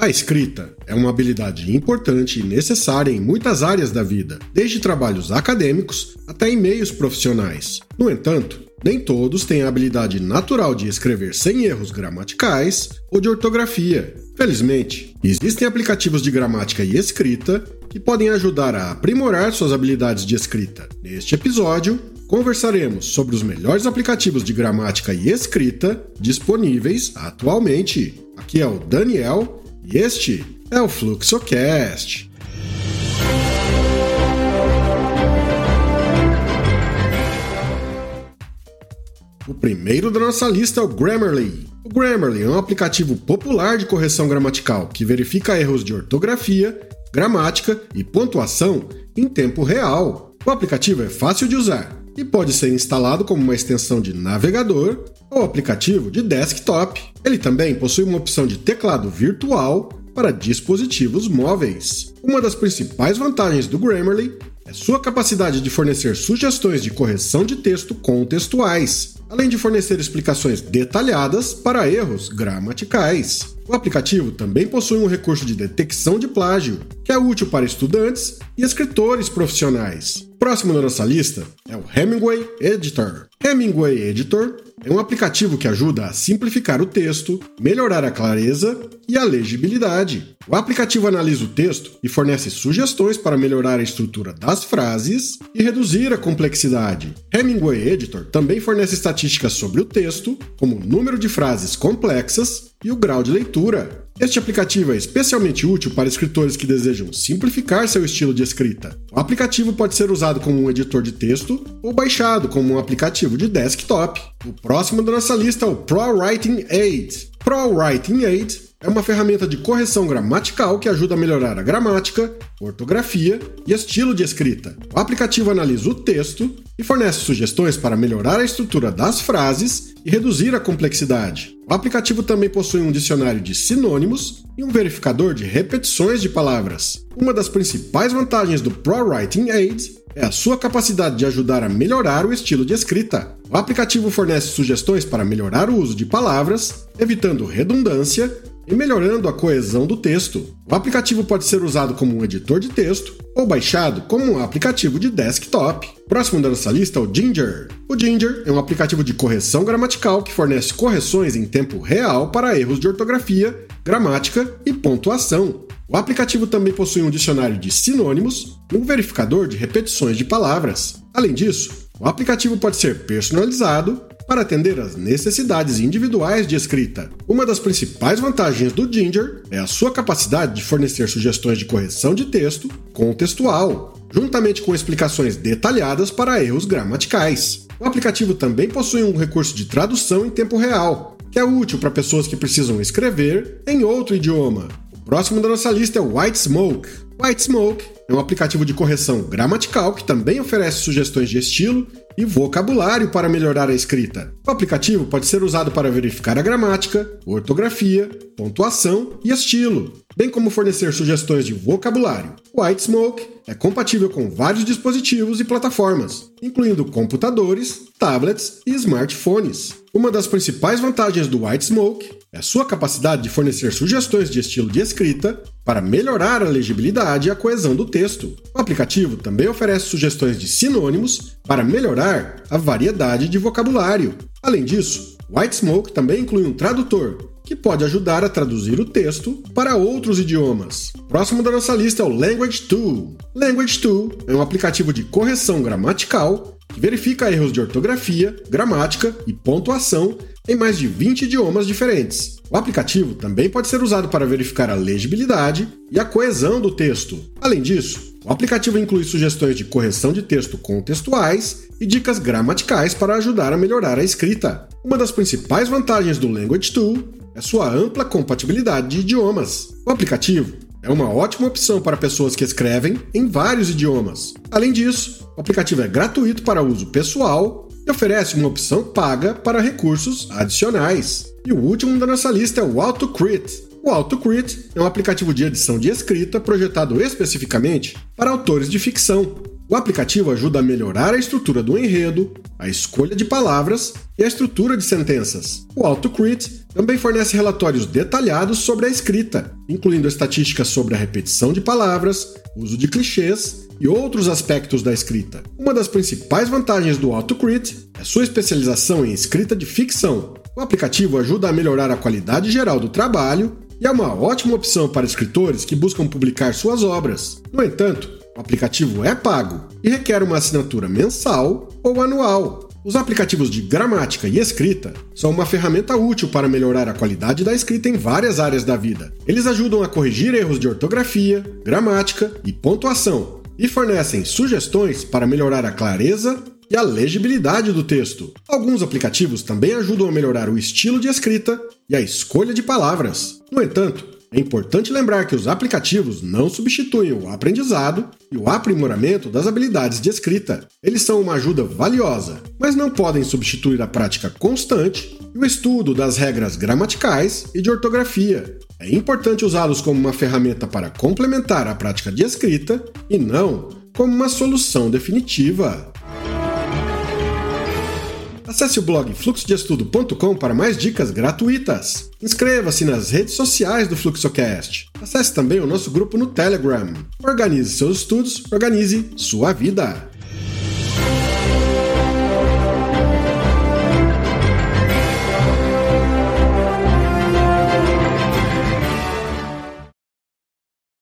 A escrita é uma habilidade importante e necessária em muitas áreas da vida, desde trabalhos acadêmicos até e-mails profissionais. No entanto, nem todos têm a habilidade natural de escrever sem erros gramaticais ou de ortografia. Felizmente, existem aplicativos de gramática e escrita que podem ajudar a aprimorar suas habilidades de escrita. Neste episódio, conversaremos sobre os melhores aplicativos de gramática e escrita disponíveis atualmente. Aqui é o Daniel e este é o FluxoCast. O primeiro da nossa lista é o Grammarly. O Grammarly é um aplicativo popular de correção gramatical que verifica erros de ortografia, gramática e pontuação em tempo real. O aplicativo é fácil de usar e pode ser instalado como uma extensão de navegador ou aplicativo de desktop. Ele também possui uma opção de teclado virtual para dispositivos móveis. Uma das principais vantagens do Grammarly é sua capacidade de fornecer sugestões de correção de texto contextuais, além de fornecer explicações detalhadas para erros gramaticais. O aplicativo também possui um recurso de detecção de plágio, que é útil para estudantes e escritores profissionais. Próximo na nossa lista é o Hemingway Editor. Hemingway Editor é um aplicativo que ajuda a simplificar o texto, melhorar a clareza e a legibilidade. O aplicativo analisa o texto e fornece sugestões para melhorar a estrutura das frases e reduzir a complexidade. Hemingway Editor também fornece estatísticas sobre o texto, como o número de frases complexas e o grau de leitura. Este aplicativo é especialmente útil para escritores que desejam simplificar seu estilo de escrita. O aplicativo pode ser usado como um editor de texto ou baixado como um aplicativo de desktop. O próximo da nossa lista é o ProWriting Aid. ProWriting Aid é uma ferramenta de correção gramatical que ajuda a melhorar a gramática, ortografia e estilo de escrita. O aplicativo analisa o texto e fornece sugestões para melhorar a estrutura das frases e reduzir a complexidade. O aplicativo também possui um dicionário de sinônimos e um verificador de repetições de palavras. Uma das principais vantagens do ProWriting Aid é a sua capacidade de ajudar a melhorar o estilo de escrita. O aplicativo fornece sugestões para melhorar o uso de palavras, evitando redundância e melhorando a coesão do texto. O aplicativo pode ser usado como um editor de texto ou baixado como um aplicativo de desktop. Próximo da nossa lista é o Ginger. O Ginger é um aplicativo de correção gramatical que fornece correções em tempo real para erros de ortografia, gramática e pontuação. O aplicativo também possui um dicionário de sinônimos e um verificador de repetições de palavras. Além disso, o aplicativo pode ser personalizado para atender às necessidades individuais de escrita. Uma das principais vantagens do Ginger é a sua capacidade de fornecer sugestões de correção de texto contextual, juntamente com explicações detalhadas para erros gramaticais. O aplicativo também possui um recurso de tradução em tempo real, que é útil para pessoas que precisam escrever em outro idioma. O próximo da nossa lista é o White Smoke. White Smoke é um aplicativo de correção gramatical que também oferece sugestões de estilo e vocabulário para melhorar a escrita. O aplicativo pode ser usado para verificar a gramática, ortografia, pontuação e estilo, bem como fornecer sugestões de vocabulário. White Smoke é compatível com vários dispositivos e plataformas, incluindo computadores, tablets e smartphones. Uma das principais vantagens do White Smoke é sua capacidade de fornecer sugestões de estilo de escrita para melhorar a legibilidade e a coesão do texto. O aplicativo também oferece sugestões de sinônimos para melhorar a variedade de vocabulário. Além disso, White Smoke também inclui um tradutor, que pode ajudar a traduzir o texto para outros idiomas. Próximo da nossa lista é o Language Tool. Language Tool é um aplicativo de correção gramatical que verifica erros de ortografia, gramática e pontuação em mais de 20 idiomas diferentes. O aplicativo também pode ser usado para verificar a legibilidade e a coesão do texto. Além disso, o aplicativo inclui sugestões de correção de texto contextuais e dicas gramaticais para ajudar a melhorar a escrita. Uma das principais vantagens do Language Tool é sua ampla compatibilidade de idiomas. O aplicativo é uma ótima opção para pessoas que escrevem em vários idiomas. Além disso, o aplicativo é gratuito para uso pessoal e oferece uma opção paga para recursos adicionais. E o último da nossa lista é o AutoCrit. O AutoCrit é um aplicativo de edição de escrita projetado especificamente para autores de ficção. O aplicativo ajuda a melhorar a estrutura do enredo, a escolha de palavras e a estrutura de sentenças. O AutoCrit Também fornece relatórios detalhados sobre a escrita, incluindo estatísticas sobre a repetição de palavras, uso de clichês e outros aspectos da escrita. Uma das principais vantagens do AutoCrit é sua especialização em escrita de ficção. O aplicativo ajuda a melhorar a qualidade geral do trabalho e é uma ótima opção para escritores que buscam publicar suas obras. No entanto, o aplicativo é pago e requer uma assinatura mensal ou anual. Os aplicativos de gramática e escrita são uma ferramenta útil para melhorar a qualidade da escrita em várias áreas da vida. Eles ajudam a corrigir erros de ortografia, gramática e pontuação e fornecem sugestões para melhorar a clareza e a legibilidade do texto. Alguns aplicativos também ajudam a melhorar o estilo de escrita e a escolha de palavras. No entanto, é importante lembrar que os aplicativos não substituem o aprendizado e o aprimoramento das habilidades de escrita. Eles são uma ajuda valiosa, mas não podem substituir a prática constante e o estudo das regras gramaticais e de ortografia. É importante usá-los como uma ferramenta para complementar a prática de escrita e não como uma solução definitiva. Acesse o blog fluxodeestudo.com para mais dicas gratuitas. Inscreva-se nas redes sociais do Fluxocast. Acesse também o nosso grupo no Telegram. Organize seus estudos, organize sua vida.